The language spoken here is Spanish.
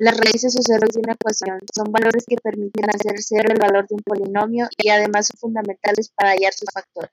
Las raíces o ceros de una ecuación son valores que permiten hacer cero el valor de un polinomio y además son fundamentales para hallar sus factores.